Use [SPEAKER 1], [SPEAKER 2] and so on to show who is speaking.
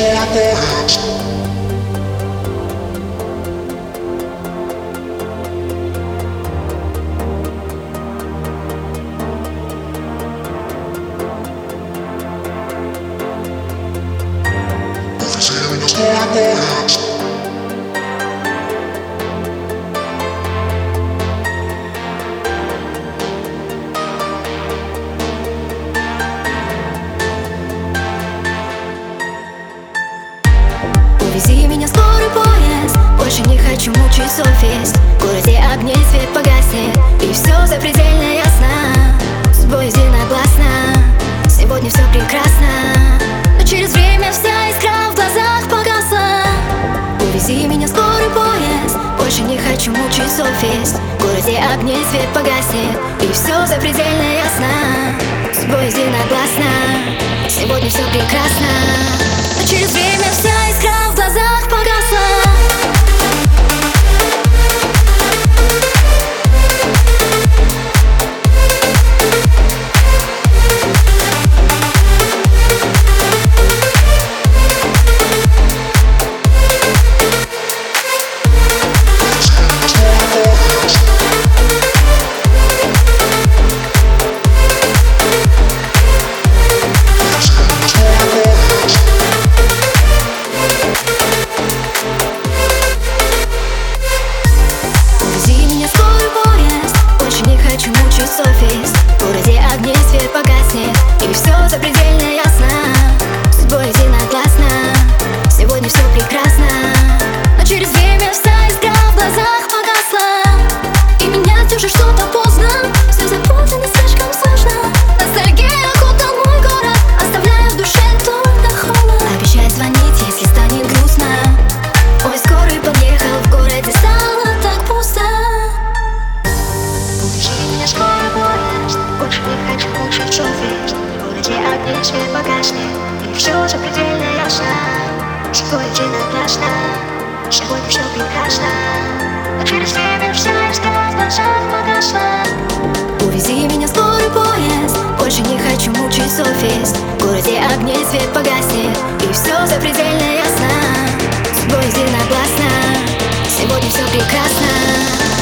[SPEAKER 1] descer a terra. Descer a terra. Мучить совесть В городе огней свет погаснет И все запредельно ясно. С тобой единогласно. Сегодня все прекрасно. Но через время вся искра в глазах погасла. Увези меня скорый поезд. Больше не хочу мучить совесть В городе огней свет погаснет И все запредельно ясно. С тобой единогласно. Сегодня все прекрасно. Но через время вся искра свет погаснет И все запредельно ясно С тобой единогласно Сегодня все прекрасно. Но через время вся искра в глазах погасла.
[SPEAKER 2] Увези меня
[SPEAKER 1] скорый поезд. Больше не хочу мучить совесть В городе огней свет погаснет. И все запредельно ясно. С тобой единогласно. Сегодня все прекрасно